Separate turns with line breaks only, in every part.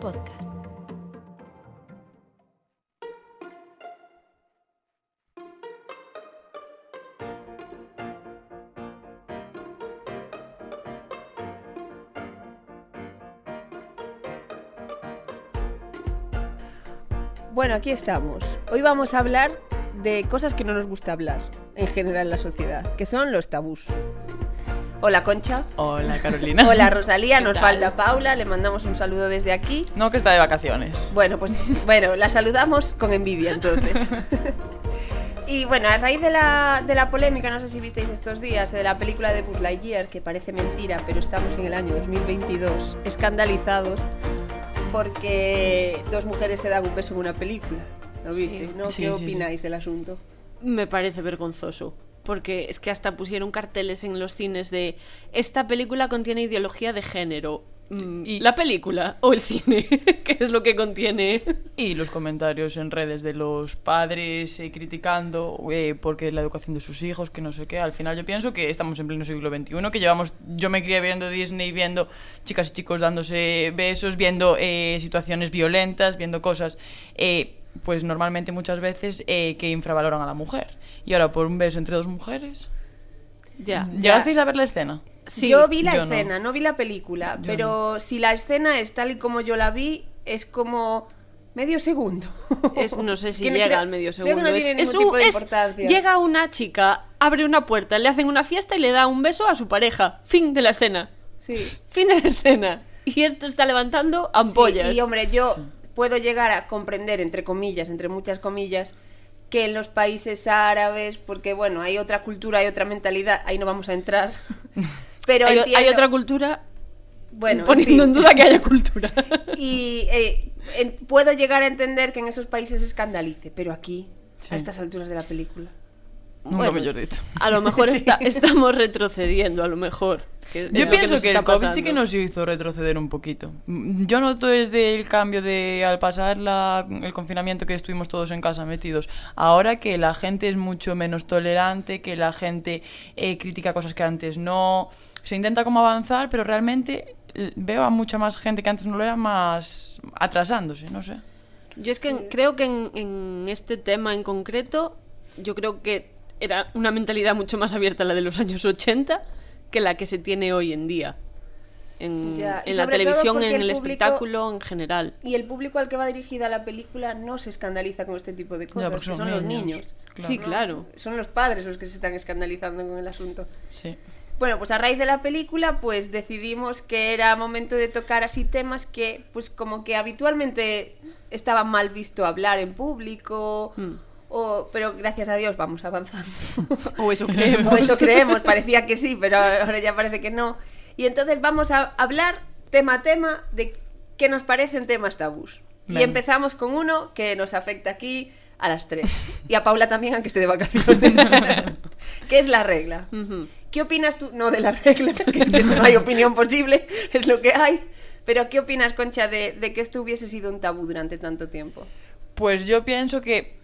Podcast.
Bueno, aquí estamos. Hoy vamos a hablar de cosas que no nos gusta hablar en general en la sociedad, que son los tabús. Hola Concha.
Hola Carolina.
Hola Rosalía,
¿Qué
nos
tal?
falta Paula, le mandamos un saludo desde aquí.
No, que está de vacaciones.
Bueno, pues bueno, la saludamos con envidia entonces. Y bueno, a raíz de la, de la polémica, no sé si visteis estos días, de la película de Buzz Lightyear, que parece mentira, pero estamos en el año 2022, escandalizados porque dos mujeres se dan un beso en una película. ¿Lo
Sí.
visteis? ¿no?
Sí,
¿Qué
sí, sí.
opináis del asunto?
Me parece vergonzoso. Porque es que hasta pusieron carteles en los cines de esta película contiene ideología de género. Mm,
Y-
¿La película o el cine? ¿Qué es lo que contiene?
Y los comentarios en redes de los padres eh, criticando eh, porque la educación de sus hijos, que no sé qué. Al final yo pienso que estamos en pleno siglo XXI, que llevamos, yo me crié viendo Disney, viendo chicas y chicos dándose besos, viendo eh, situaciones violentas, viendo cosas, eh, pues normalmente muchas veces que infravaloran a la mujer. Y ahora por un beso entre dos mujeres.
Ya.
¿Llegasteis a ver la escena?
Sí,
yo vi la
yo
escena, no. vi la película,
Yo
pero si la escena es tal y como yo la vi, es como medio segundo.
Es, no sé si llega
creo-
al medio
creo que
segundo.
no
Es-
tiene
es un- es-
importancia.
llega una chica, abre una puerta, le hacen una fiesta y le da un beso a su pareja. Fin de la escena.
Sí.
Fin de la escena. Y esto está levantando ampollas.
Sí, y hombre, yo puedo llegar a comprender, entre comillas, entre muchas comillas, que en los países árabes, porque bueno, hay otra cultura, hay otra mentalidad, ahí no vamos a entrar. Pero
hay,
entiendo-
hay otra cultura
bueno, en
poniendo en
fin.
duda que haya cultura.
Y eh, en- puedo llegar a entender que en esos países se escandalice, pero aquí,
Sí.
a estas alturas de la película.
Nunca
Bueno,
mejor dicho.
A lo mejor
Sí.
está- estamos retrocediendo, a lo mejor. que
Yo
lo
pienso que, el COVID sí que nos hizo retroceder un poquito. Yo noto desde el cambio de al pasar la- el confinamiento que estuvimos todos en casa metidos, ahora que la gente es mucho menos tolerante, que la gente eh, critica cosas que antes no. Se intenta como avanzar, pero realmente veo a mucha más gente que antes no lo era más atrasándose, no sé.
Yo es que creo que en, en este tema en concreto, yo creo que era una mentalidad mucho más abierta la de los años 80 que la que se tiene hoy en día. En,
Ya,
la televisión, en
el
el
público-
espectáculo, en general.
Y el público al que va dirigida la película no se escandaliza con este tipo de cosas,
porque
que
son
son los
niños,
niños.
claro.
Sí, claro.
Son los padres los que se están escandalizando con el asunto.
Sí.
Bueno, pues a raíz de la película, pues decidimos que era momento de tocar así temas que, pues como que habitualmente estaba mal visto hablar en público,
Hmm.
O, pero gracias a Dios vamos avanzando.
O eso creemos.
O eso creemos, parecía que sí, pero ahora ya parece que no. Y entonces vamos a hablar tema a tema de qué nos parecen temas tabús. Y empezamos con uno que nos afecta aquí a las tres. Y a Paula también, aunque esté de vacaciones. que es la regla. ¿Qué opinas tú? No de la regla, porque es que eso no hay opinión posible, es lo que hay. Pero ¿qué opinas, Concha, de, de que esto hubiese sido un tabú durante tanto tiempo?
Pues yo pienso que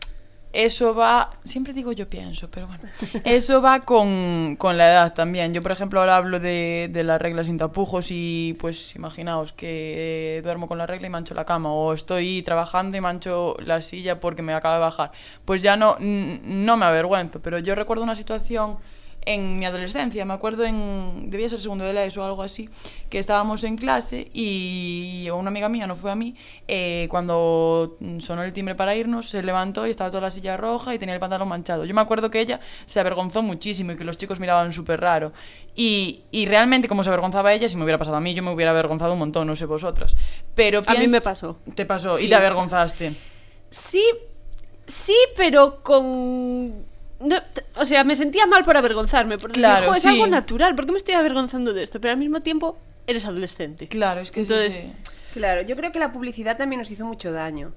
eso va, siempre digo yo pienso, pero bueno, eso va con, con la edad también. Yo, por ejemplo, ahora hablo de, de las reglas sin tapujos y pues imaginaos que eh, duermo con la regla y mancho la cama o estoy trabajando y mancho la silla porque me acaba de bajar. Pues ya no, no me avergüenzo, pero yo recuerdo una situación en mi adolescencia, me acuerdo en, debía ser segundo de la ESO o algo así, que estábamos en clase y una amiga mía, no fue a mí, eh, cuando sonó el timbre para irnos, se levantó y estaba toda la silla roja y tenía el pantalón manchado. Yo me acuerdo que ella se avergonzó muchísimo y que los chicos miraban súper raro. Y, y realmente como se avergonzaba ella, si me hubiera pasado a mí, yo me hubiera avergonzado un montón, no sé vosotras. Pero
A mí me pasó.
Te pasó y te avergonzaste.
Sí, sí, pero con... no, o sea, me sentía mal por avergonzarme, porque
Claro,
"Jo, es
sí.
algo natural, ¿por qué me estoy avergonzando de esto? Pero al mismo tiempo, eres adolescente.
Claro, es que sí,
Entonces,
sí.
Claro, yo creo que la publicidad también nos hizo mucho daño.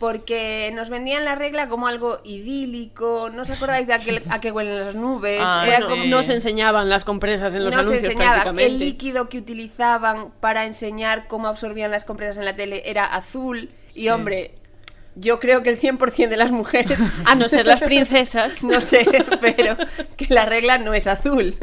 Porque nos vendían la regla como algo idílico. ¿No os acordáis de aquel, a que huelen las nubes?
Ah,
Era
sí.
como-
Nos enseñaban las compresas en los
nos
anuncios
enseñaban
prácticamente.
el líquido que utilizaban para enseñar cómo absorbían las compresas en la tele era azul. Y
Sí.
hombre, yo creo que el 100% de las mujeres,
A no ser las princesas.
no sé, pero que la regla no es azul.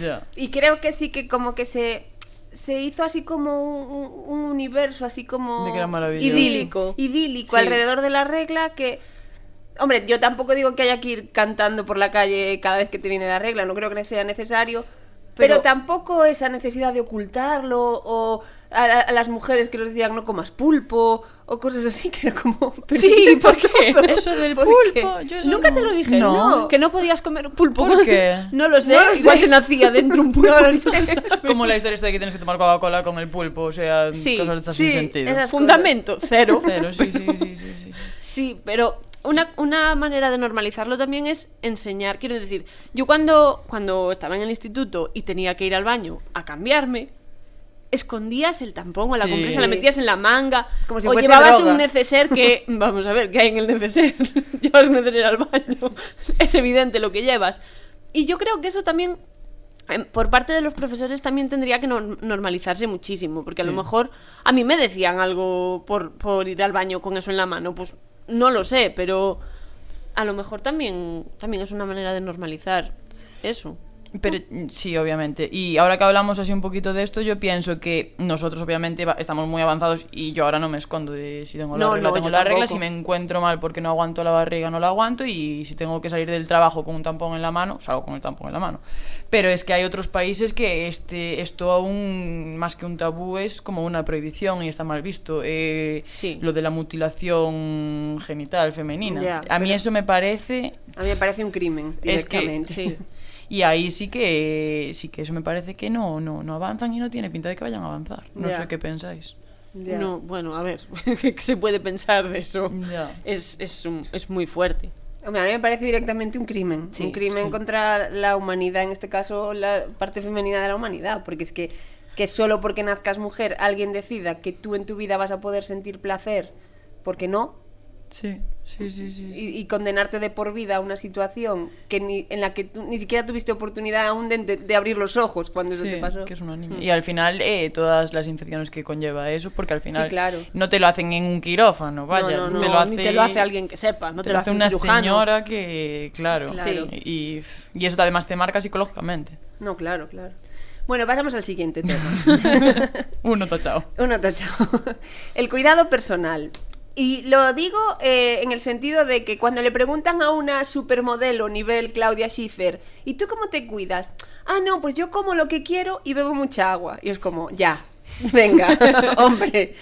Ya.
Y creo que sí que como que se se hizo así como un, un- un universo así como
De que era maravilloso.
idílico, idílico
Sí.
alrededor de la regla que hombre, yo tampoco digo que haya que ir cantando por la calle cada vez que te viene la regla, no creo que sea necesario. Pero,
Pero-
tampoco esa necesidad de ocultarlo o a, a- a las mujeres que nos decían no comas pulpo o cosas así que era como
Sí,
¿esto
¿por qué?
todo?
Eso del
¿Por
pulpo,
qué?
yo eso
Nunca
no.
te lo dije,
No.
¿no? Que no podías comer pulpo.
¿Por qué?
No lo sé,
No lo
igual
sé.
te nacía dentro un pulpo.
No lo sé.
Como la historia esta de que tienes que tomar Coca-Cola con el pulpo, o sea,
Sí,
cosas de estas
sí,
sin sentido.
esas-
Fundamento, cero.
Sí, sí, sí, sí, sí. Sí,
pero una, una manera de normalizarlo también es enseñar. Quiero decir, yo cuando, cuando estaba en el instituto y tenía que ir al baño a cambiarme, escondías el tampón o la
Sí.
compresa, la metías en la manga,
Como si
o llevabas
droga.
un neceser que, vamos a ver, ¿qué hay en el neceser? llevas un neceser al baño, es evidente lo que llevas. Y yo creo que eso también, em, por parte de los profesores, también tendría que norm- normalizarse muchísimo, porque a lo mejor a mí me decían algo por, por ir al baño con eso en la mano, pues no lo sé, pero a lo mejor también, también es una manera de normalizar eso.
Pero mm, sí, obviamente. Y ahora que hablamos así un poquito de esto, yo pienso que nosotros obviamente estamos muy avanzados y yo ahora no me escondo de si tengo la
No,
regla,
no,
tengo la regla, si me encuentro mal porque no aguanto la barriga, no la aguanto y si tengo que salir del trabajo con un tampón en la mano, salgo con el tampón en la mano. Pero es que hay otros países que este esto aún más que un tabú es como una prohibición y está mal visto. Eh,
Sí.
Lo de la mutilación genital femenina.
Ya,
A mí eso me parece
A mí me parece un crimen
es que
directamente.
sí. Y ahí sí que sí que eso me parece que no, no, no avanzan y no tiene pinta de que vayan a avanzar. No sé qué pensáis.
No, bueno, a ver, ¿qué se puede pensar de eso? Es, es, un- es muy fuerte.
Hombre, a mí me parece directamente un crimen.
Sí,
un crimen
sí.
contra la humanidad, en este caso la parte femenina de la humanidad. Porque es que, que solo porque nazcas mujer alguien decida que tú en tu vida vas a poder sentir placer, porque no,
Sí, sí, sí, sí. sí.
y, y condenarte de por vida a una situación que ni, en la que tú ni siquiera tuviste oportunidad aún de, de- de abrir los ojos cuando eso
Sí,
te pasó.
que es una niña. Y al final, eh, todas las infecciones que conlleva eso, porque al final
claro.
no te lo hacen en un quirófano, vaya.
no, no,
te
No,
lo hace,
ni te lo hace alguien que sepa, no te,
te
lo hace un
una
cirujano.
señora que, claro,
Claro.
Y, y eso además te marca psicológicamente.
No, claro, claro. Bueno, pasamos al siguiente tema.
Uno tachado.
Uno tachado. El cuidado personal. Y lo digo eh, en el sentido de que cuando le preguntan a una supermodelo nivel Claudia Schiffer, ¿y tú cómo te cuidas? Ah, no, pues yo como lo que quiero y bebo mucha agua. Y es como, ya, venga, hombre.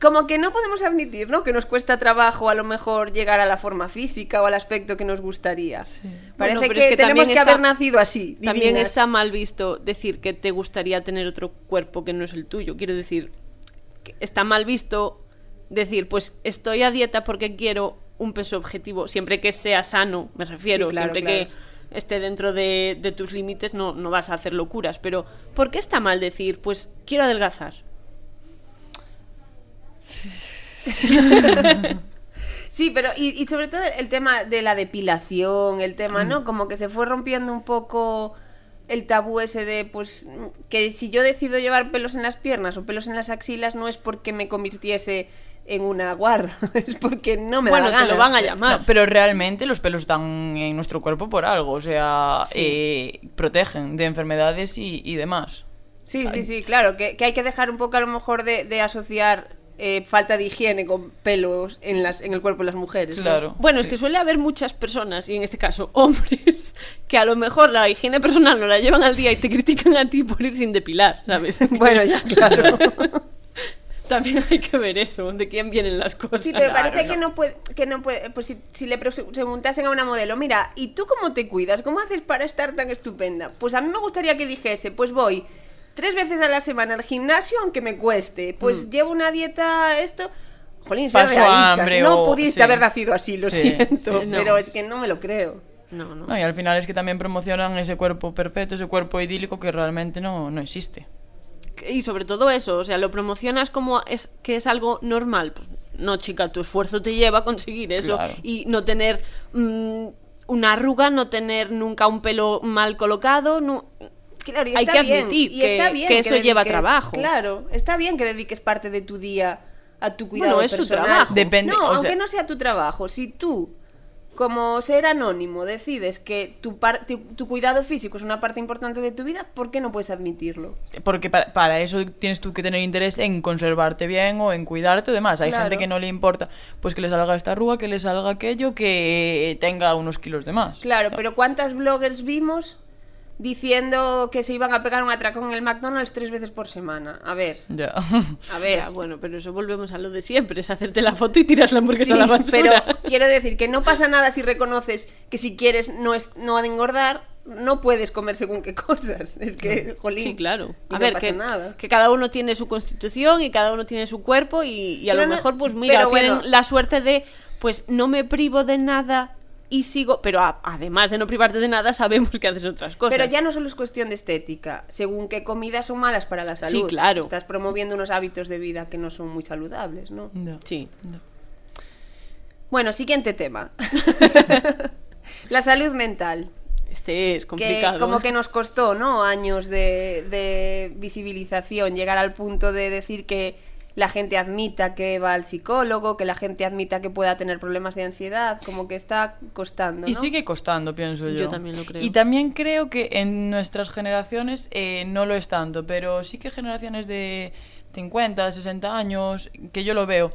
Como que no podemos admitir, ¿no? Que nos cuesta trabajo a lo mejor llegar a la forma física o al aspecto que nos gustaría. Parece
Bueno, pero
que,
es que
tenemos
también
que
está-
haber nacido así.
También está mal visto decir que te gustaría tener otro cuerpo que no es el tuyo. Quiero decir, que está mal visto decir, pues estoy a dieta porque quiero un peso objetivo, siempre que sea sano, me refiero,
Sí, claro,
siempre
claro.
que esté dentro de, de tus límites, no, no vas a hacer locuras. Pero, ¿por qué está mal decir, pues quiero adelgazar?
Sí, pero y, y sobre todo el tema de la depilación, el tema,
Mm.
¿no? Como que se fue rompiendo un poco el tabú ese de, pues, que si yo decido llevar pelos en las piernas o pelos en las axilas no es porque me convirtiese en una guarra, es porque no me
bueno,
da la
te lo van a llamar.
No, pero realmente los pelos están en nuestro cuerpo por algo, o sea,
Sí.
eh, protegen de enfermedades y, y demás.
Sí, sí, sí, claro, que, que hay que dejar un poco a lo mejor de, de asociar eh, falta de higiene con pelos en, las, en el cuerpo de las mujeres. ¿no?
Claro.
Bueno, es
sí.
que suele haber muchas personas, y en este caso hombres, que a lo mejor la higiene personal no la llevan al día y te critican a ti por ir sin depilar, ¿sabes?
Bueno, ya, claro.
También hay que ver eso, de quién vienen las cosas.
Sí, pero parece
no.
que no puede, que no puede, pues si, si le pre- preguntasen a una modelo, mira, ¿y tú cómo te cuidas? ¿Cómo haces para estar tan estupenda? Pues a mí me gustaría que dijese, pues voy tres veces a la semana al gimnasio aunque me cueste, pues llevo una dieta esto, jolín,
Mm. Paso hambre
no
o-
pudiste
sí.
haber nacido así, lo
Sí,
siento,
sí, no.
pero es que no me lo creo.
No, no.
No, y al final es que también promocionan ese cuerpo perfecto, ese cuerpo idílico que realmente no, no existe.
Y sobre todo eso, o sea, lo promocionas como es que es algo normal. Pues, no, chica, tu esfuerzo te lleva a conseguir eso
Claro.
y no tener mm, una arruga, no tener nunca un pelo mal colocado, no...
Claro, y
Hay
está
que
bien,
admitir
y
que-
está bien
que eso lleva
dediques-
trabajo.
Claro, está bien que dediques parte de tu día a tu cuidado
Bueno, es su trabajo.
Depende,
no,
o sea-
aunque no sea tu trabajo, si tú como ser anónimo decides que tu, par- tu, tu cuidado físico es una parte importante de tu vida, ¿por qué no puedes admitirlo?
Porque para, para eso tienes tú que tener interés en conservarte bien o en cuidarte o demás. Hay
Claro.
gente que no le importa pues que le salga esta arruga, que le salga aquello, que tenga unos kilos de más.
Claro, pero ¿cuántas bloggers vimos diciendo que se iban a pegar un atracón en el McDonald's tres veces por semana? A ver,
Ya.
a ver.
Ya, bueno, pero eso volvemos a lo de siempre, es hacerte la foto y tiras la hamburguesa
Sí,
a la basura.
pero quiero decir que no pasa nada si reconoces que si quieres no, es, no engordar, no puedes comer según qué cosas. Es que, jolín.
Sí, claro. A
no
ver,
pasa
que,
nada.
que cada uno tiene su constitución y cada uno tiene su cuerpo y, y a lo
no-
mejor, pues mira,
pero
tienen
bueno.
la suerte de, pues no me privo de nada y sigo, pero a- además de no privarte de nada, sabemos que haces otras cosas.
Pero ya no solo es cuestión de estética, según qué comidas son malas para la salud.
Sí, claro.
Estás promoviendo unos hábitos de vida que no son muy saludables, ¿no?
Ya.
Sí.
Ya.
Bueno, siguiente tema. la salud mental.
Este es
que
complicado.
como que nos costó, ¿no? Años de, de visibilización, llegar al punto de decir que la gente admita que va al psicólogo, que la gente admita que pueda tener problemas de ansiedad, como que está costando,
Y sigue costando, pienso yo.
Yo también lo creo.
Y también creo que en nuestras generaciones eh, no lo es tanto, pero sí que generaciones de 50, 60 años, que yo lo veo,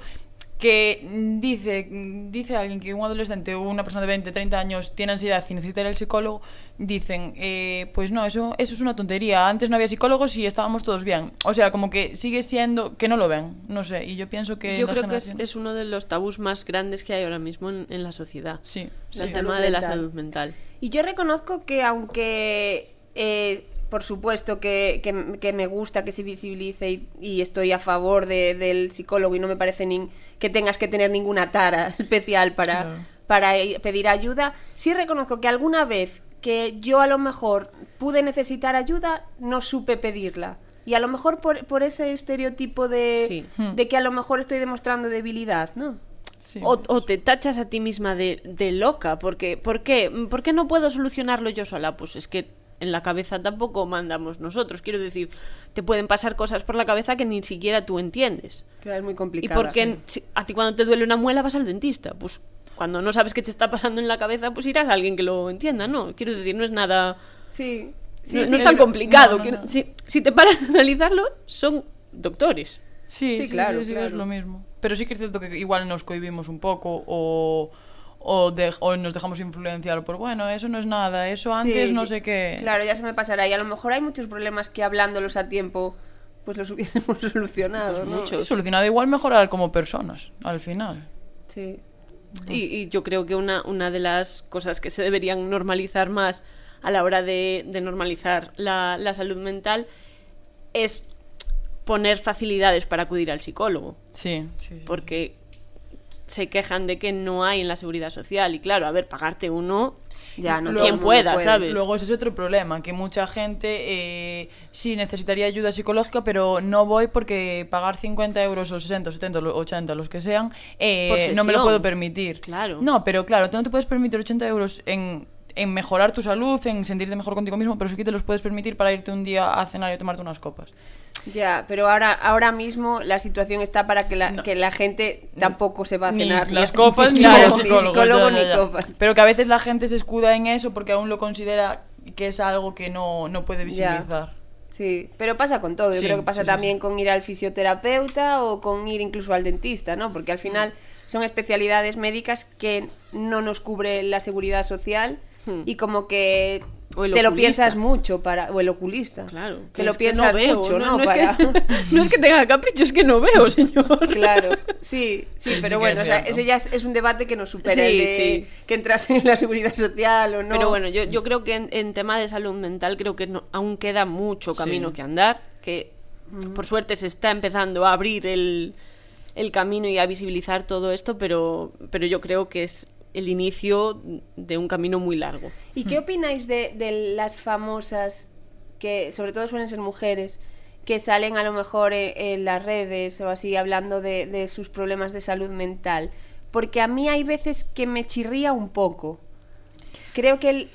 que dice, dice alguien que un adolescente o una persona de 20, 30 años tiene ansiedad y necesita ir al psicólogo, dicen, eh, pues no, eso, eso es una tontería. Antes no había psicólogos y estábamos todos bien. O sea, como que sigue siendo que no lo ven, no sé. Y yo pienso que...
Yo creo que es, uno de los tabús más grandes que hay ahora mismo en, en la sociedad.
Sí,
El
sí.
tema
Salud
de la salud mental.
Y yo reconozco que aunque, eh, por supuesto, que, que- que me gusta que se visibilice y, y estoy a favor de- del psicólogo y no me parece nin- que tengas que tener ninguna tara especial para,
Claro.
para i- pedir ayuda, sí reconozco que alguna vez que yo a lo mejor pude necesitar ayuda, no supe pedirla. Y a lo mejor por, por ese estereotipo de,
Sí.
de que a lo mejor estoy demostrando debilidad, ¿no?
Sí.
O, o te tachas a ti misma de, de loca, porque ¿por qué? ¿Por qué no puedo solucionarlo yo sola? Pues es que en la cabeza tampoco mandamos nosotros. Quiero decir, te pueden pasar cosas por la cabeza que ni siquiera tú entiendes.
Claro, es muy
¿Y
complicado.
por qué si- a ti cuando te duele una muela vas al dentista? Pues cuando no sabes qué te está pasando en la cabeza, pues irás a alguien que lo entienda, ¿no? Quiero decir, no es nada...
Sí, sí,
no,
sí,
no es tan
pero-
complicado.
no, no,
Quiero-
no.
Si, si te paras a analizarlo, son doctores.
Sí,
Sí,
sí,
claro,
sí, sí,
claro.
es lo mismo. Pero sí que es cierto que igual nos cohibimos un poco o, o, de- o nos dejamos influenciar por, bueno, eso no es nada, eso antes
Sí,
no sé qué.
Claro, ya se me pasará. Y a lo mejor hay muchos problemas que hablándolos a tiempo, pues los hubiésemos solucionado,
Pues
¿no?
muchos.
Solucionado igual mejorar como personas, al final.
Sí.
Y, y yo creo que una, una de las cosas que se deberían normalizar más a la hora de, de normalizar la, la salud mental es poner facilidades para acudir al psicólogo.
Sí, sí, sí.
Porque se quejan de que no hay en la seguridad social. Y claro, a ver, pagarte uno,
Ya, no
Luego- quien pueda,
puede.
¿sabes?
Luego ese es otro problema, que mucha gente eh, sí necesitaría ayuda psicológica, pero no voy porque pagar 50 euros o 60 o 70 o 80, los que sean, eh, no me lo puedo permitir.
Claro.
No, pero claro, tú no te puedes permitir 80 euros en, en mejorar tu salud, en sentirte mejor contigo mismo, pero sí que te los puedes permitir para irte un día a cenar y tomarte unas copas.
Ya, pero ahora, ahora mismo la situación está para que la,
No.
que la gente tampoco se va a
Ni
cenar.
las copas ni
Claro,
los
ni
psicólogos.
psicólogo
ya, ya,
ni
ya.
copas.
Pero que a veces la gente se escuda en eso porque aún lo considera que es algo que no, no puede visibilizar.
Sí, pero pasa con todo. Yo
Sí,
creo que pasa
sí,
también
sí.
con ir al fisioterapeuta o con ir incluso al dentista, ¿no? Porque al final son especialidades médicas que no nos cubre la seguridad social
Hmm.
y como que
O el
te lo piensas mucho para o el oculista.
claro.
Te
que
lo
es que
piensas
veo,
mucho, ¿no?
No, es
Para-
que, no es que tenga capricho, es que no veo, señor.
Claro, sí, sí, pero bueno,
es
o sea, ese ya es, es un debate que nos supera
Sí,
el de que entras en la seguridad social o no.
Pero bueno, yo, yo creo que en, en tema de salud mental creo que aún queda mucho camino que andar, que por suerte se está empezando a abrir el, el camino y a visibilizar todo esto, pero, pero yo creo que es el inicio de un camino muy largo.
¿Y qué opináis de, de las famosas, que sobre todo suelen ser mujeres, que salen a lo mejor en, en las redes o así hablando de, de sus problemas de salud mental? Porque a mí hay veces que me chirría un poco. Creo que el-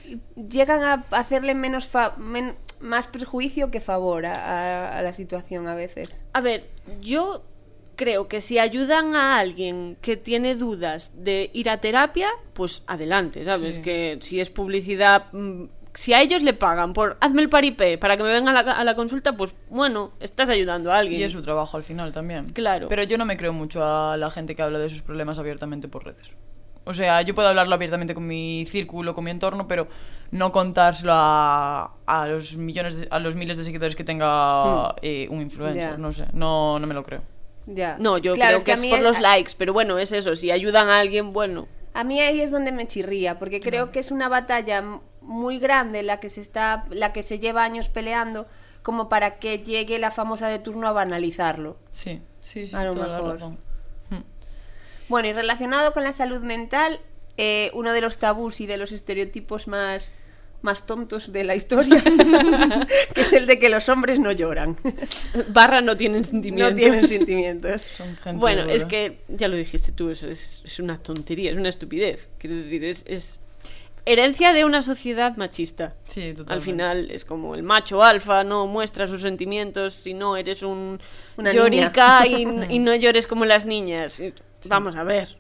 llegan a hacerle menos fa- men- más perjuicio que favor a, a- a la situación a veces.
A ver, yo creo que si ayudan a alguien que tiene dudas de ir a terapia, pues adelante, ¿sabes?
Sí.
Que si es publicidad, mm, si a ellos le pagan por hazme el paripé para que me vengan a la, a la consulta, pues bueno, estás ayudando a alguien.
Y es su trabajo al final también.
Claro.
Pero yo no me creo mucho a la gente que habla de sus problemas abiertamente por redes. O sea, yo puedo hablarlo abiertamente con mi círculo, con mi entorno, pero no contárselo a, a los millones, de- a los miles de seguidores que tenga eh, un influencer. No sé, no, no me lo creo.
Ya.
No, yo
Claro,
creo que, es por los likes, pero bueno, es eso, si ayudan a alguien, bueno.
A mí ahí es donde me chirría, porque creo que es una batalla muy grande la que se está, la que se lleva años peleando, como para que llegue la famosa de turno a banalizarlo.
Sí, sí, sí,
A lo
la
mejor.
razón.
Bueno, y relacionado con la salud mental, eh, uno de los tabús y de los estereotipos más, más tontos de la historia, que es el de que los hombres no lloran,
Barra no tienen sentimientos.
no tienen sentimientos.
Son gente
Bueno,
dura.
es que ya lo dijiste tú, es, es, es una tontería, es una estupidez. Quiero decir, es, es herencia de una sociedad machista.
Sí, totalmente.
Al final es como el macho alfa no muestra sus sentimientos si no eres un
Una
llorica y, y no llores como las niñas. Vamos a ver.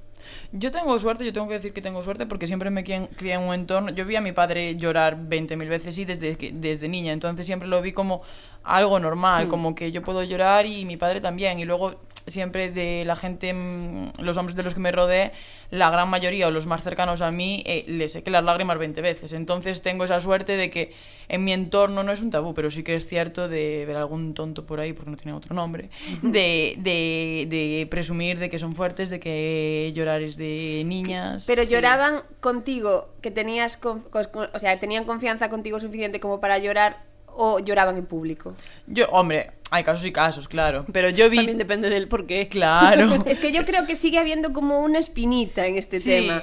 Yo tengo suerte, yo tengo que decir que tengo suerte porque siempre me crié en un entorno. Yo vi a mi padre llorar 20.000 veces y desde, desde niña, entonces siempre lo vi como algo normal, como que yo puedo llorar y mi padre también. Y luego siempre de la gente, mm, los hombres de los que me rodeé, la gran mayoría o los más cercanos a mí, eh, les sequé las lágrimas 20 veces. Entonces tengo esa suerte de que en mi entorno no es un tabú, pero sí que es cierto de ver algún tonto por ahí, porque no tiene otro nombre, de, de, de presumir de que son fuertes, de que llorar es de niñas.
Pero
Sí.
lloraban contigo, que tenías, con- o sea, tenían confianza contigo suficiente como para llorar, o lloraban en público.
Yo, hombre, hay casos y casos, claro. Pero yo vi.
También depende del por qué.
Claro.
Es que yo creo que sigue habiendo como una espinita en este
Sí.
tema.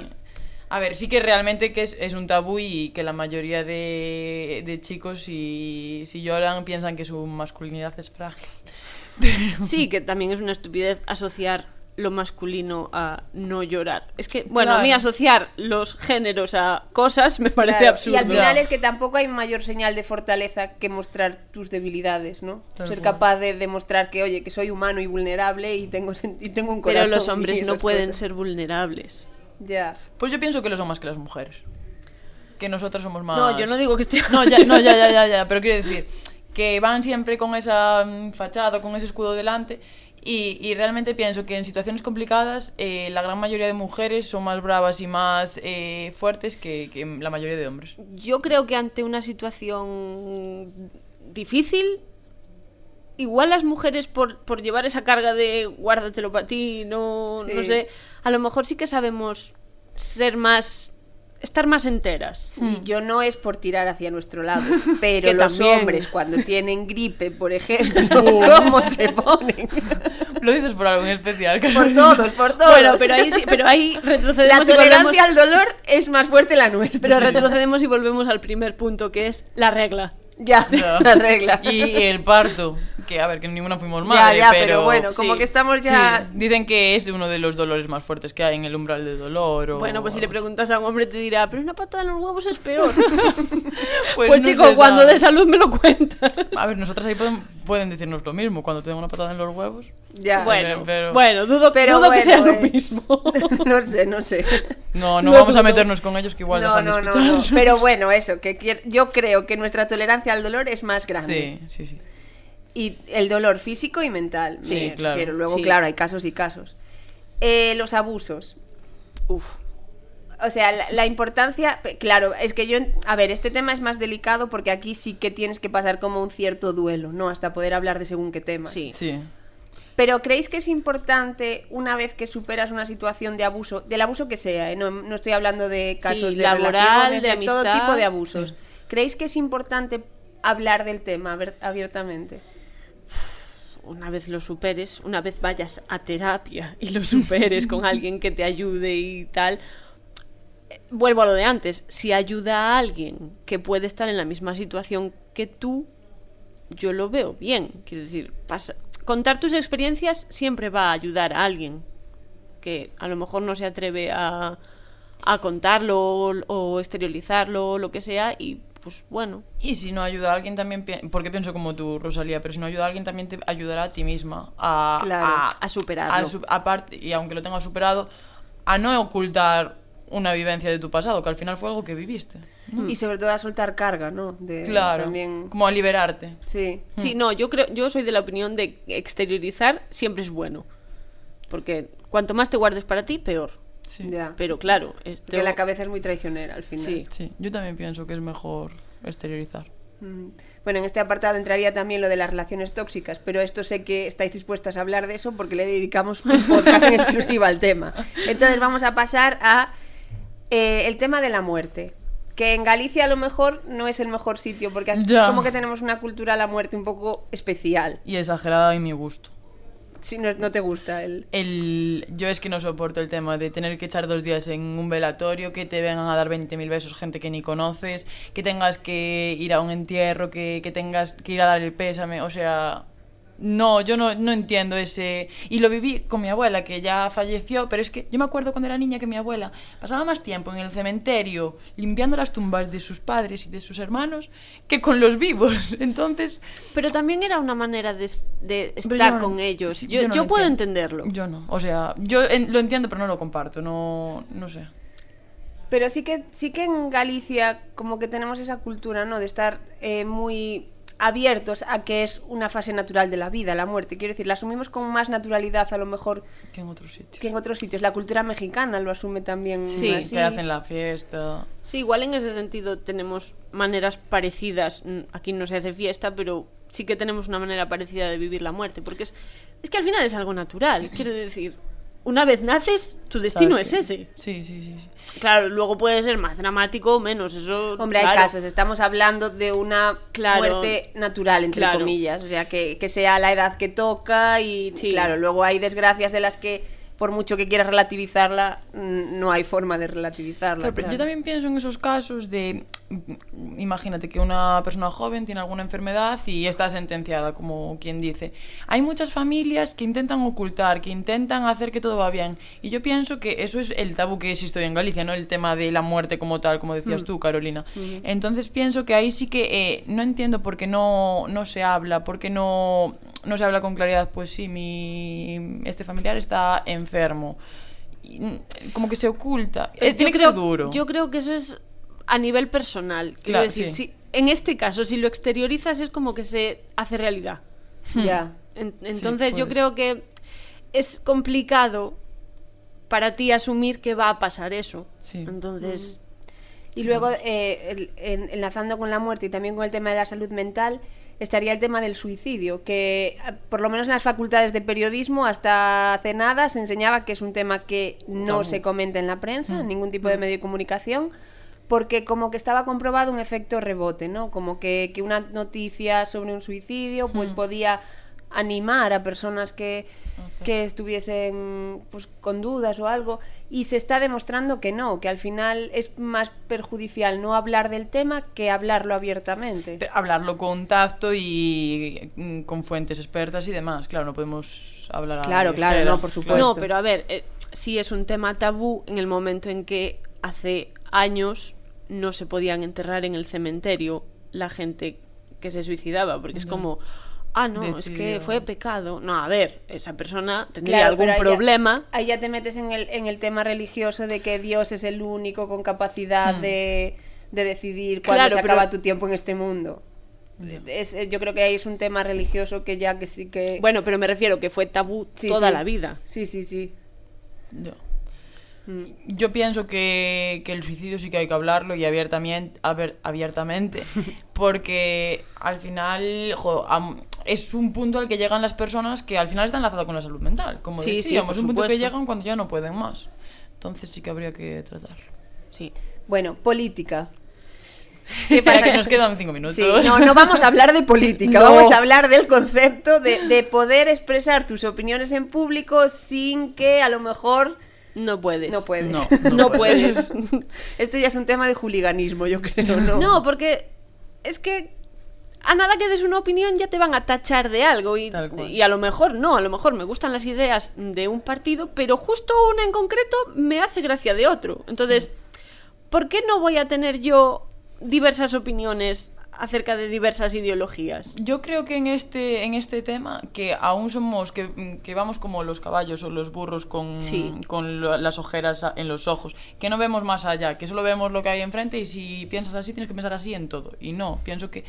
A ver, sí que realmente que es, es un tabú y que la mayoría de, de chicos si, si lloran piensan que su masculinidad es frágil.
Sí, que también es una estupidez asociar lo masculino a no llorar. Es que, bueno, a mí asociar los géneros a cosas me parece
Claro,
absurdo.
Y al final es que tampoco hay mayor señal de fortaleza que mostrar tus debilidades, ¿no?
Tal
Ser
cual.
capaz de demostrar que, oye, que soy humano y vulnerable y tengo, y tengo un
Pero
corazón.
los
y
hombres no pueden
cosas.
ser vulnerables.
Ya.
Pues yo pienso que lo son más que las mujeres. Que nosotros somos más.
No, yo no digo que esté...
No, ya, no, ya, ya, ya, ya, pero quiero decir que van siempre con esa mm, fachada, con ese escudo delante. Y, y realmente pienso que en situaciones complicadas eh, la gran mayoría de mujeres son más bravas y más eh, fuertes que, que la mayoría de hombres.
Yo creo que ante una situación difícil, igual las mujeres por, por llevar esa carga de guárdatelo para ti, no, no sé, a lo mejor sí que sabemos ser más, estar más enteras.
Y yo no es por tirar hacia nuestro lado, pero
Que
los
también.
hombres cuando tienen gripe, por ejemplo, ¿cómo se ponen?
Lo dices por algo en especial.
Por todos, por todos.
Bueno, pero ahí, sí- pero ahí
La
retrocedemos y volvemos,
tolerancia al dolor es más fuerte la nuestra.
pero retrocedemos y volvemos al primer punto que es la regla.
Ya,
Ya.
la regla.
Y el parto, que a ver, que ninguna fuimos madre,
ya,
pero...
pero bueno, como
sí.
que estamos ya...
Sí, dicen que es uno de los dolores más fuertes que hay en el umbral del dolor. O...
Bueno, pues si le preguntas a un hombre te dirá, pero una patada en los huevos es peor.
Pues,
Pues,
no
chico, cuando de salud me lo cuentas.
A ver, nosotras ahí pueden, pueden decirnos lo mismo cuando tengo una patada en los huevos.
Ya.
Bueno,
pero-
bueno, dudo,
Pero
dudo que
bueno,
sea lo
eh.
mismo.
no sé, no sé.
No, no,
No
vamos a meternos con ellos que igual
No,
dejan
no,
de
no, no. Pero bueno, eso, que yo creo que nuestra tolerancia al dolor es más grande.
Sí, sí, sí.
Y el dolor físico y mental.
Sí,
me
claro.
refiero. Luego,
Sí.
claro, hay casos y casos. Eh, los abusos.
Uf.
O sea, la, la importancia, claro, es que yo, a ver, este tema es más delicado porque aquí sí que tienes que pasar como un cierto duelo, ¿no? Hasta poder hablar de según qué temas.
Sí.
Sí.
Pero ¿creéis que es importante una vez que superas una situación de abuso, del abuso que sea, ¿eh? no, no estoy hablando de casos
Sí,
de
laboral, de
todo
amistad.
tipo de abusos? ¿Creéis que es importante hablar del tema abiertamente?
Una vez lo superes, una vez vayas a terapia y lo superes con alguien que te ayude y tal. eh, Vuelvo a lo de antes. Si ayuda a alguien que puede estar en la misma situación que tú, yo lo veo bien. Quiero decir, pasa- contar tus experiencias siempre va a ayudar a alguien que a lo mejor no se atreve a, a contarlo o, o exteriorizarlo o lo que sea y pues bueno.
Y si no ayuda a alguien también, porque pienso como tú, Rosalía, pero si no ayuda a alguien también te ayudará a ti misma a,
Claro,
a superarlo.
a aparte, y aunque lo tengas superado, a no ocultar una vivencia de tu pasado, que al final fue algo que viviste.
Y sobre todo a soltar carga, ¿no? De,
Claro,
También...
como a liberarte.
Sí.
Sí, no, yo creo, yo soy de la opinión de que exteriorizar siempre es bueno. Porque cuanto más te guardes para ti, peor.
Sí.
Ya.
Pero claro, esto...
Porque la cabeza es muy traicionera al final.
Sí.
Sí, yo también pienso que es mejor exteriorizar.
Mm. Bueno, en este apartado entraría también lo de las relaciones tóxicas, pero esto sé que estáis dispuestas a hablar de eso porque le dedicamos un podcast en exclusiva al tema. Entonces vamos a pasar a eh, el tema de la muerte. Que en Galicia a lo mejor no es el mejor sitio, porque aquí
Ya.
como que tenemos una cultura a la muerte un poco especial.
Y exagerada en mi gusto.
Si no, no te gusta el...
El, yo es que no soporto el tema de tener que echar dos días en un velatorio, que te vengan a dar 20.000 besos gente que ni conoces, que tengas que ir a un entierro, que, que tengas que ir a dar el pésame. O sea, no, yo no, no entiendo ese... Y lo viví con mi abuela, que ya falleció, pero es que yo me acuerdo cuando era niña que mi abuela pasaba más tiempo en el cementerio limpiando las tumbas de sus padres y de sus hermanos que con los vivos. Entonces...
Pero también era una manera de, de estar
no-
con ellos.
sí,
yo
yo no
yo
lo
puedo
entiendo.
entenderlo.
Yo no, o sea, yo en- lo entiendo pero no lo comparto, no, no sé.
Pero sí que, sí que en Galicia como que tenemos esa cultura, ¿no? De estar eh, muy abiertos a que es una fase natural de la vida, la muerte. Quiero decir, la asumimos con más naturalidad a lo mejor
Que en otros sitios.
que en otros sitios. La cultura mexicana lo asume también
Sí,
así.
Te hacen la fiesta.
Sí, igual en ese sentido tenemos maneras parecidas. Aquí no se hace fiesta, pero sí que tenemos una manera parecida de vivir la muerte. Porque es, es que al final es algo natural. Quiero decir, una vez naces, tu destino es ese.
Sí, sí, sí. sí.
Claro, luego puede ser más dramático o menos. Eso,
Hombre, hay casos, estamos hablando de una
Claro.
muerte natural, entre
Claro.
comillas, o sea, que, que sea la edad que toca y
Sí.
claro, luego hay desgracias de las que por mucho que quieras relativizarla, no hay forma de relativizarla.
Claro, pero
claro.
Yo también pienso en esos casos de, imagínate que una persona joven tiene alguna enfermedad y está sentenciada, como quien dice. Hay muchas familias que intentan ocultar, que intentan hacer que todo va bien. Y yo pienso que eso es el tabú que existe hoy en Galicia, ¿no? El tema de la muerte como tal, como decías tú, Carolina. Entonces pienso que ahí sí que eh, no entiendo por qué no, no se habla, por qué no, no se habla con claridad. Pues sí, mi, este familiar está enfermo. Y, mm, como que se oculta. Eh, tiene
yo
que
creo,
ser duro.
Yo creo que eso es a nivel personal. Quiero
Claro,
decir,
sí.
si, en este caso, si lo exteriorizas es como que se hace realidad.
Ya.
En- entonces yo creo que es complicado para ti asumir que va a pasar eso.
Sí.
Entonces,
Y luego, eh, en- enlazando con la muerte y también con el tema de la salud mental, estaría el tema del suicidio, que eh, por lo menos en las facultades de periodismo hasta hace nada se enseñaba que es un tema que no
Tabú.
se comenta en la prensa,
Mm.
en ningún tipo de medio de comunicación, porque como que estaba comprobado un efecto rebote, ¿no? Como que, que una noticia sobre un suicidio pues
Mm.
podía animar a personas que, que estuviesen pues, con dudas o algo y se está demostrando que no, que al final es más perjudicial no hablar del tema que hablarlo abiertamente.
Pero hablarlo con tacto y mm, con fuentes expertas y demás. Claro, no podemos hablar a
Claro,
la
claro, no, por supuesto.
no, pero a ver, eh, sí es un tema tabú en el momento en que hace años no se podían enterrar en el cementerio la gente que se suicidaba, porque es como, ah, no, es que fue pecado. No, a ver, esa persona tendría
Claro,
algún problema.
ahí ya te metes en el, en el tema religioso de que Dios es el único con capacidad de, de decidir cuándo
Claro,
se
pero-
acaba tu tiempo en este mundo. Es, eh, yo creo que ahí es un tema religioso que ya que sí que...
Bueno, pero me refiero que fue tabú
Sí,
toda
sí.
la vida.
Sí, sí, sí.
Yo. Yo pienso que, que el suicidio sí que hay que hablarlo y abiertamente, porque al final jo, es un punto al que llegan las personas que al final está enlazado con la salud mental, como
Sí, sí,
decíamos, es un punto que llegan cuando ya no pueden más. Entonces sí que habría que tratarlo.
Sí.
Bueno, política.
Para que nos quedan cinco minutos.
Sí, no, no vamos a hablar de política,
No.
vamos a hablar del concepto de, de poder expresar tus opiniones en público sin que a lo mejor
No puedes.
no puedes.
No,
No,
no
puedes.
Esto ya es un tema de juliganismo, yo creo, ¿no?
No, porque es que a nada que des una opinión ya te van a tachar de algo y a lo mejor no, a lo mejor me gustan las ideas de un partido, pero justo una en concreto me hace gracia de otro. Entonces, ¿por qué no voy a tener yo diversas opiniones acerca de diversas ideologías.
Yo creo que en este, en este tema, que aún somos, que, que vamos como los caballos o los burros con,
Sí.
con lo- las ojeras en los ojos, que no vemos más allá, que solo vemos lo que hay enfrente y si piensas así tienes que pensar así en todo. Y no, pienso que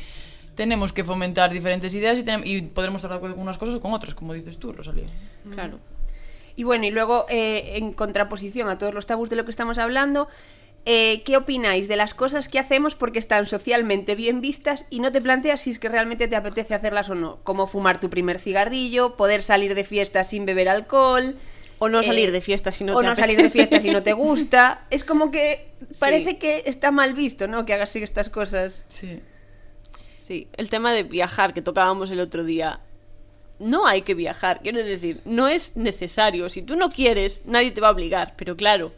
tenemos que fomentar diferentes ideas y, y podremos estar de acuerdo con unas cosas o con otras, como dices tú, Rosalía.
Claro.
Y bueno, y luego, eh, en contraposición a todos los tabús de lo que estamos hablando, eh, ¿qué opináis de las cosas que hacemos porque están socialmente bien vistas y no te planteas si es que realmente te apetece hacerlas o no? Como fumar tu primer cigarrillo, poder salir de fiesta sin beber alcohol.
O no
eh,
salir de fiesta si no
o
te
no salir de fiesta si no te gusta. Es como que
Sí.
parece que está mal visto, ¿no? Que hagas estas cosas.
Sí.
Sí, el tema de viajar que tocábamos el otro día. No hay que viajar, quiero decir, no es necesario. Si tú no quieres, nadie te va a obligar, pero claro,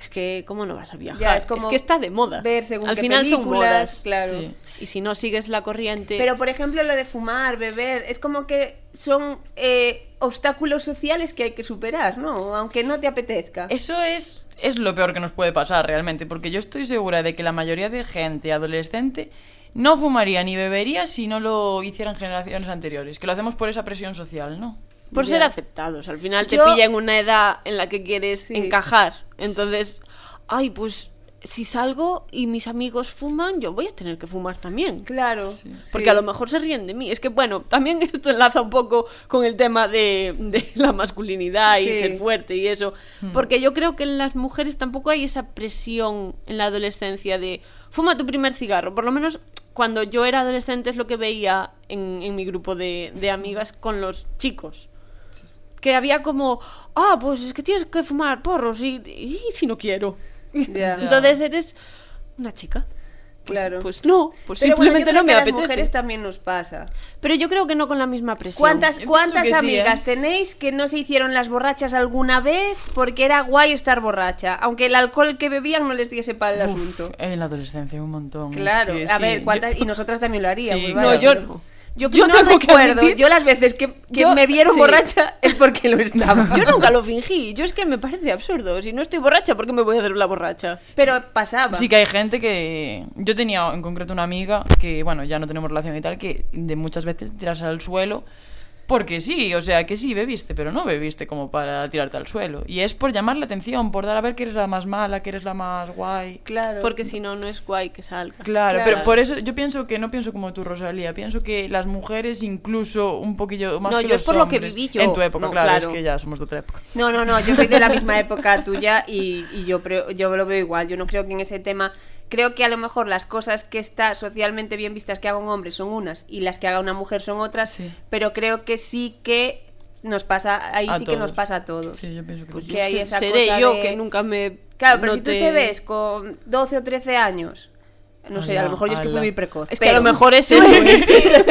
es que ¿cómo no vas a viajar?
Ya, es como
que está de moda.
ver según
Al
qué
final son
películas,
modas.
claro.
Sí.
Y si no sigues la corriente,
Pero, por ejemplo, lo de fumar, beber, es como que son eh, obstáculos sociales que hay que superar, ¿no? Aunque no te apetezca.
Eso es, es lo peor que nos puede pasar realmente, porque yo estoy segura de que la mayoría de gente adolescente no fumaría ni bebería si no lo hicieran generaciones anteriores, que lo hacemos por esa presión social, ¿no?
Por ser aceptados, al final te
Yo-
pilla en una edad en la que quieres
Sí.
encajar. Entonces, ay, pues si salgo y mis amigos fuman, yo voy a tener que fumar también.
Claro.
Porque
sí.
a lo mejor se ríen de mí. Es que, bueno, también esto enlaza un poco con el tema de, de la masculinidad y
Sí.
ser fuerte y eso. Porque yo creo que en las mujeres tampoco hay esa presión en la adolescencia de fuma tu primer cigarro. Por lo menos cuando yo era adolescente es lo que veía en, en mi grupo de, de amigas con los chicos. Que había como, ah, pues es que tienes que fumar porros y, y si no quiero.
Ya.
Entonces eres una chica. Pues,
Claro.
Pues no, pues
Pero bueno, yo
simplemente
creo
no me
que a
apetece.
las mujeres también nos pasa.
Pero yo creo que no con la misma presión.
¿Cuántas, cuántas
sí,
amigas
¿eh?
tenéis que no se hicieron las borrachas alguna vez porque era guay estar borracha? Aunque el alcohol que bebían no les diese para el
Uf,
asunto.
en la adolescencia un montón. es
Claro,
que
a
sí,
ver, ¿cuántas?
yo-
y nosotras también lo haríamos.
Sí,
no, yo no.
Yo,
Yo
no
tengo
recuerdo. Yo las veces que, que
Yo-
me vieron
sí.
borracha es porque lo estaba.
Yo nunca lo fingí. Yo es que me parece absurdo. Si no estoy borracha, ¿por qué me voy a hacer la borracha?
Pero pasaba.
Sí que hay gente que... Yo tenía en concreto una amiga que, bueno, ya no tenemos relación y tal, que de muchas veces tirarse al suelo porque sí, o sea, que sí bebiste, pero no bebiste como para tirarte al suelo. Y es por llamar la atención, por dar a ver que eres la más mala, que eres la más guay.
Claro.
Porque si no, no es guay que salga.
Claro,
Claro.
pero por eso yo pienso que no pienso como tú, Rosalía. Pienso que las mujeres incluso un poquillo más
No,
que
yo
los
es por lo que viví yo.
En tu época,
No,
claro,
claro.
es que ya somos de otra época.
No, no, no, yo soy de la misma época tuya y, y yo, yo lo veo igual. Yo no creo que en ese tema. Creo que a lo mejor las cosas que está socialmente bien vistas que haga un hombre son unas y las que haga una mujer son otras,
Sí.
pero creo que sí que nos pasa, ahí
A
sí que nos pasa a todos.
Sí, yo pienso que
Pues hay esa
Seré
cosa
yo
de-
que nunca me.
Claro, pero si tú te ves con 12 o 13 años, no sé, a lo
Ala,
mejor yo es que fui muy precoz.
Es que a lo mejor es eso.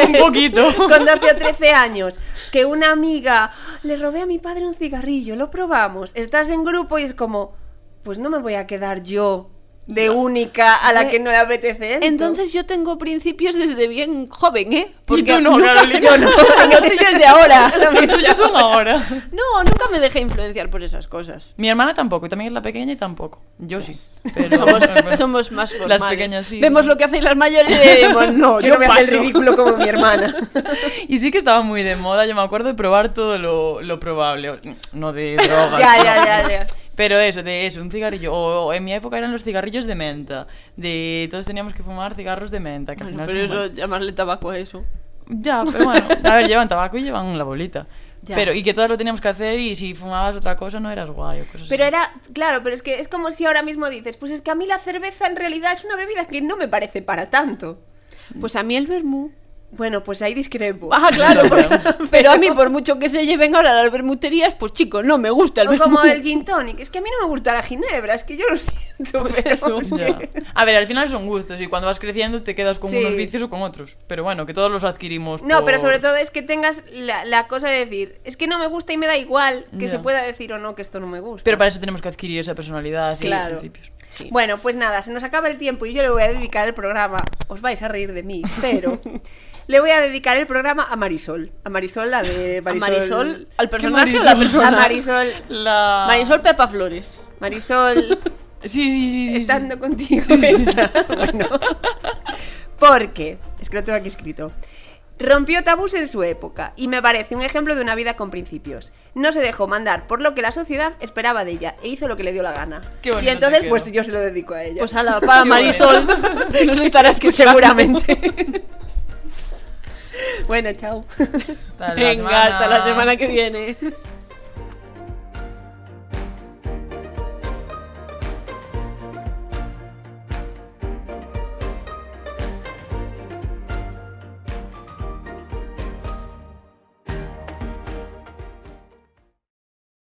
un poquito.
con 12 o 13 años, que una amiga le robé a mi padre un cigarrillo, lo probamos, estás en grupo y es como, pues no me voy a quedar yo de única a la que no le apetece esto.
Entonces yo tengo principios desde bien joven, ¿eh?
tú no,
nunca,
Carolina.
yo no, lo tuyo es de ahora.
Los tuyos son ahora.
No, nunca me dejé influenciar por esas cosas.
Mi hermana tampoco, y también es la pequeña y tampoco. Yo sí. Pero,
Somos,
pero-
somos más formales.
Las pequeñas sí.
Vemos lo que hacen las mayores y decimos, no,
yo,
yo,
no voy a hacer el
paso.
ridículo como mi hermana.
Y sí que estaba muy de moda, yo me acuerdo de probar todo lo, lo probable. No de drogas.
ya, ya, ya, ya.
Pero eso, de eso, un cigarrillo. O, o en mi época eran los cigarrillos de menta. De todos teníamos que fumar cigarros de menta. Que al
Bueno,
final
pero eso, llamarle tabaco a eso.
Ya, pero bueno. A ver, llevan tabaco y llevan la bolita.
Ya.
Pero, y que todas lo teníamos que hacer y si fumabas otra cosa no eras guay o cosas
Pero
así.
era, claro, pero es que es como si ahora mismo dices, pues es que a mí la cerveza en realidad es una bebida que no me parece para tanto.
Pues a mí el vermú.
Bueno, pues ahí discrepo.
Ah, claro, pero, a mí, por mucho que se lleven ahora las vermuterías, pues chicos, no me gusta el
O como el gin tonic. Es que a mí no me gusta la ginebra, es que yo lo siento.
Pues
pero
eso.
que-
A ver, al final son gustos y cuando vas creciendo te quedas con
Sí.
unos vicios o con otros. Pero bueno, que todos los adquirimos.
No,
por-
pero sobre todo es que tengas la, la cosa de decir, es que no me gusta y me da igual que
Ya.
se pueda decir o no que esto no me gusta.
Pero para eso tenemos que adquirir esa personalidad y
Claro.
principios.
Bueno, pues nada, se nos acaba el tiempo y yo le voy a dedicar el programa. Os vais a reír de mí, pero le voy a dedicar el programa a Marisol. A Marisol, la de
¿A
Marisol.
Marisol? ¿Al
¿Qué
personaje o la
Marisol?
persona?
A Marisol.
La...
Marisol Pepa Flores.
Marisol,
Sí, sí, sí. sí, sí.
estando contigo. está- Bueno, Porque, es que lo tengo aquí escrito. Rompió tabús en su época y me parece un ejemplo de una vida con principios. No se dejó mandar por lo que la sociedad esperaba de ella e hizo lo que le dio la gana.
Qué
y entonces, pues yo se lo dedico a ella.
Pues a la para Marisol, que nos estará escuchando.
seguramente. Bueno, chao.
Hasta la
Venga,
semana.
hasta la semana que viene.